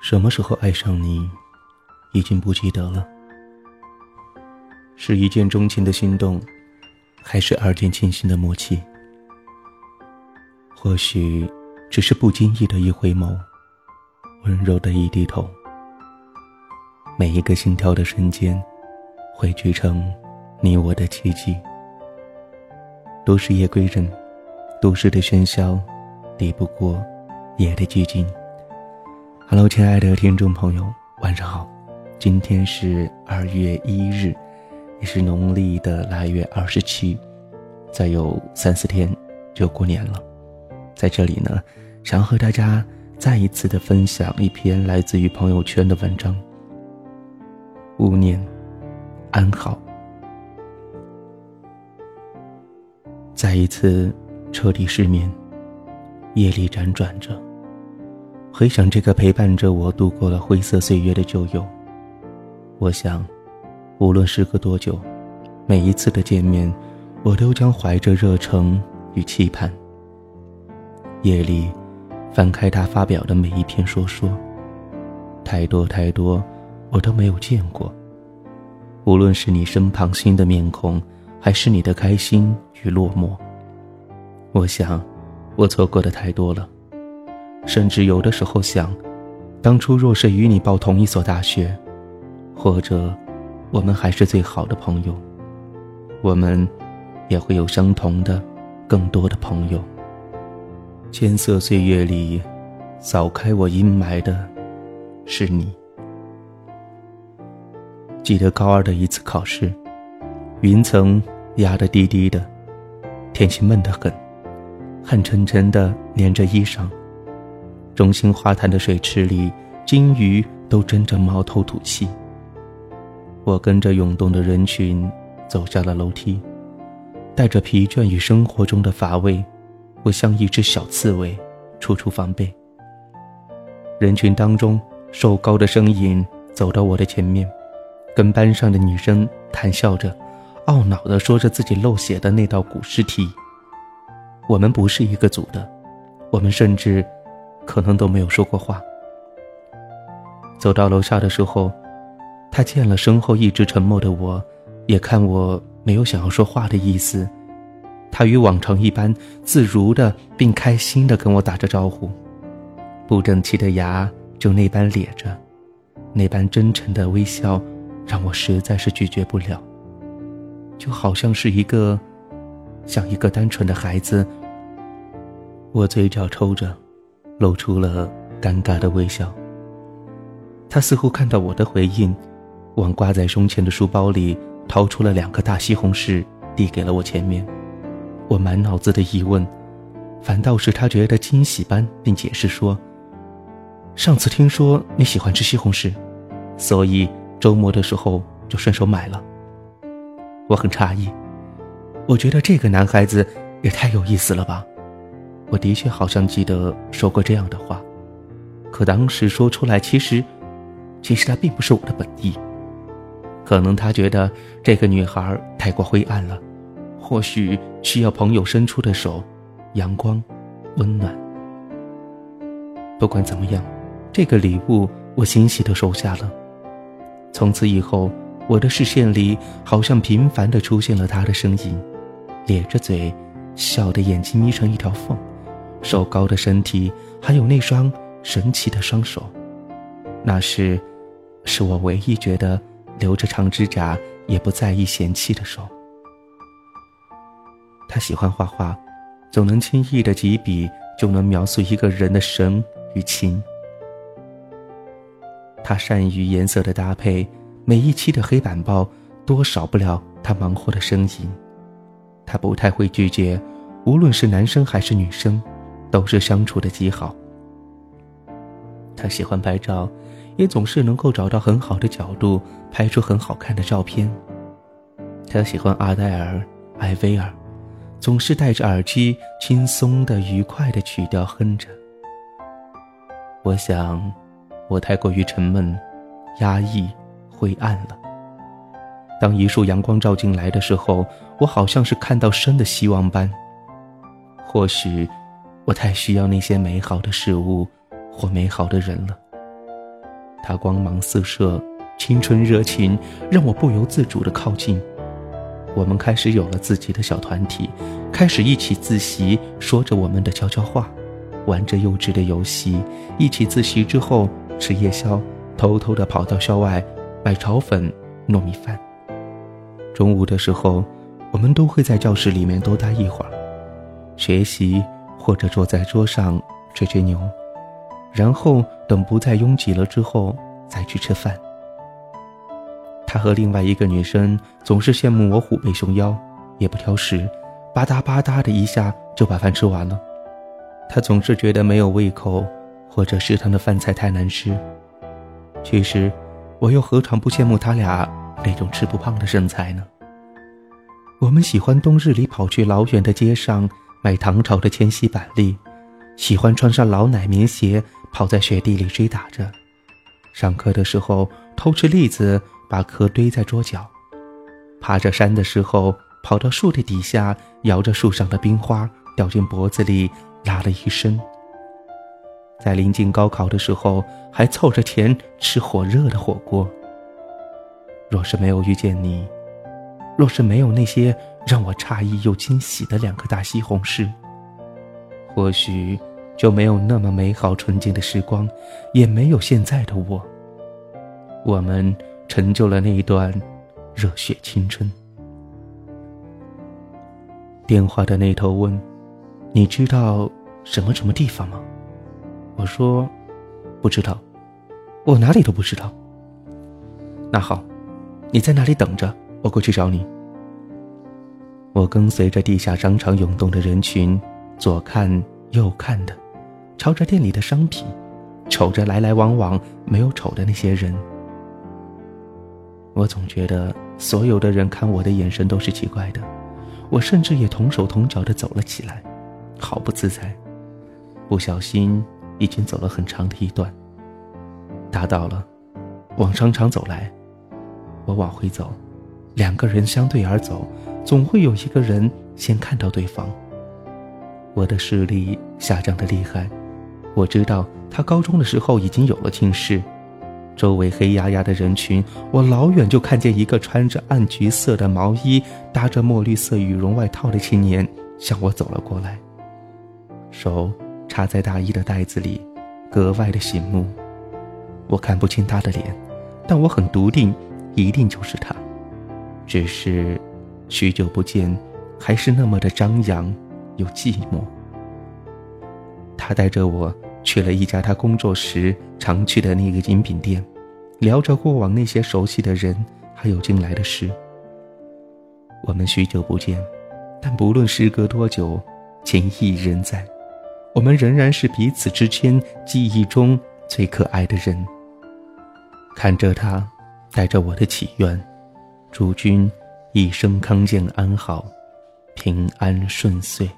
什么时候爱上你，已经不记得了。是一见钟情的心动，还是二见倾心的默契？或许只是不经意的一回眸，温柔的一低头。每一个心跳的瞬间，汇聚成你我的奇迹。都市夜归人，都市的喧嚣，抵不过夜的寂静。Hello，亲爱的听众朋友，晚上好。今天是二月一日，也是农历的腊月二十七，再有三四天就过年了。在这里呢，想和大家再一次的分享一篇来自于朋友圈的文章。勿念，安好。再一次彻底失眠，夜里辗转着。回想这个陪伴着我度过了灰色岁月的旧友，我想，无论时隔多久，每一次的见面，我都将怀着热诚与期盼。夜里，翻开他发表的每一篇说说，太多太多，我都没有见过。无论是你身旁新的面孔，还是你的开心与落寞，我想，我错过的太多了。甚至有的时候想，当初若是与你报同一所大学，或者我们还是最好的朋友，我们也会有相同的、更多的朋友。千色岁月里，扫开我阴霾的，是你。记得高二的一次考试，云层压得低低的，天气闷得很，汗沉沉的粘着衣裳。中心花坛的水池里，金鱼都争着冒头吐气。我跟着涌动的人群走下了楼梯，带着疲倦与生活中的乏味，我像一只小刺猬，处处防备。人群当中，瘦高的身影走到我的前面，跟班上的女生谈笑着，懊恼地说着自己漏写的那道古诗题。我们不是一个组的，我们甚至。可能都没有说过话。走到楼下的时候，他见了身后一直沉默的我，也看我没有想要说话的意思，他与往常一般自如的并开心的跟我打着招呼，不整齐的牙就那般咧着，那般真诚的微笑，让我实在是拒绝不了，就好像是一个，像一个单纯的孩子。我嘴角抽着。露出了尴尬的微笑。他似乎看到我的回应，往挂在胸前的书包里掏出了两个大西红柿，递给了我前面。我满脑子的疑问，反倒是他觉得惊喜般，并解释说：“上次听说你喜欢吃西红柿，所以周末的时候就顺手买了。”我很诧异，我觉得这个男孩子也太有意思了吧。我的确好像记得说过这样的话，可当时说出来，其实，其实他并不是我的本意。可能他觉得这个女孩太过灰暗了，或许需要朋友伸出的手，阳光，温暖。不管怎么样，这个礼物我欣喜的收下了。从此以后，我的视线里好像频繁的出现了他的身影，咧着嘴，笑的眼睛眯成一条缝。瘦高的身体，还有那双神奇的双手，那是，是我唯一觉得留着长指甲也不在意嫌弃的手。他喜欢画画，总能轻易的几笔就能描述一个人的神与情。他善于颜色的搭配，每一期的黑板报多少不了他忙活的身影。他不太会拒绝，无论是男生还是女生。都是相处的极好。他喜欢拍照，也总是能够找到很好的角度拍出很好看的照片。他喜欢阿黛尔、艾薇儿，总是戴着耳机，轻松的、愉快的曲调哼着。我想，我太过于沉闷、压抑、灰暗了。当一束阳光照进来的时候，我好像是看到生的希望般。或许。我太需要那些美好的事物或美好的人了，他光芒四射，青春热情让我不由自主的靠近。我们开始有了自己的小团体，开始一起自习，说着我们的悄悄话，玩着幼稚的游戏。一起自习之后吃夜宵，偷偷的跑到校外买炒粉、糯米饭。中午的时候，我们都会在教室里面多待一会儿，学习或者坐在桌上吹吹牛，然后等不再拥挤了之后再去吃饭。他和另外一个女生总是羡慕我虎背熊腰，也不挑食，吧嗒吧嗒的一下就把饭吃完了。他总是觉得没有胃口，或者食堂的饭菜太难吃。其实，我又何尝不羡慕他俩那种吃不胖的身材呢？我们喜欢冬日里跑去老远的街上买唐朝的千禧板栗，喜欢穿上老奶棉鞋跑在雪地里追打着。上课的时候偷吃栗子。把壳堆在桌角，爬着山的时候，跑到树的底下，摇着树上的冰花，掉进脖子里，拉了一身。在临近高考的时候，还凑着钱吃火热的火锅。若是没有遇见你，若是没有那些让我诧异又惊喜的两颗大西红柿，或许就没有那么美好纯净的时光，也没有现在的我。我们。成就了那一段热血青春。电话的那头问：“你知道什么什么地方吗？”我说：“不知道，我哪里都不知道。”那好，你在哪里等着？我过去找你。我跟随着地下商场涌动的人群，左看右看的，朝着店里的商品，瞅着来来往往没有瞅的那些人。我总觉得所有的人看我的眼神都是奇怪的，我甚至也同手同脚的走了起来，好不自在。不小心已经走了很长的一段。打倒了，往商场走来，我往回走，两个人相对而走，总会有一个人先看到对方。我的视力下降的厉害，我知道他高中的时候已经有了近视。周围黑压压的人群，我老远就看见一个穿着暗橘色的毛衣、搭着墨绿色羽绒外套的青年向我走了过来，手插在大衣的袋子里，格外的醒目。我看不清他的脸，但我很笃定，一定就是他。只是许久不见，还是那么的张扬又寂寞。他带着我。去了一家他工作时常去的那个饮品店，聊着过往那些熟悉的人，还有近来的事。我们许久不见，但不论时隔多久，情谊仍在。我们仍然是彼此之间记忆中最可爱的人。看着他，带着我的祈愿，主君一生康健安好，平安顺遂。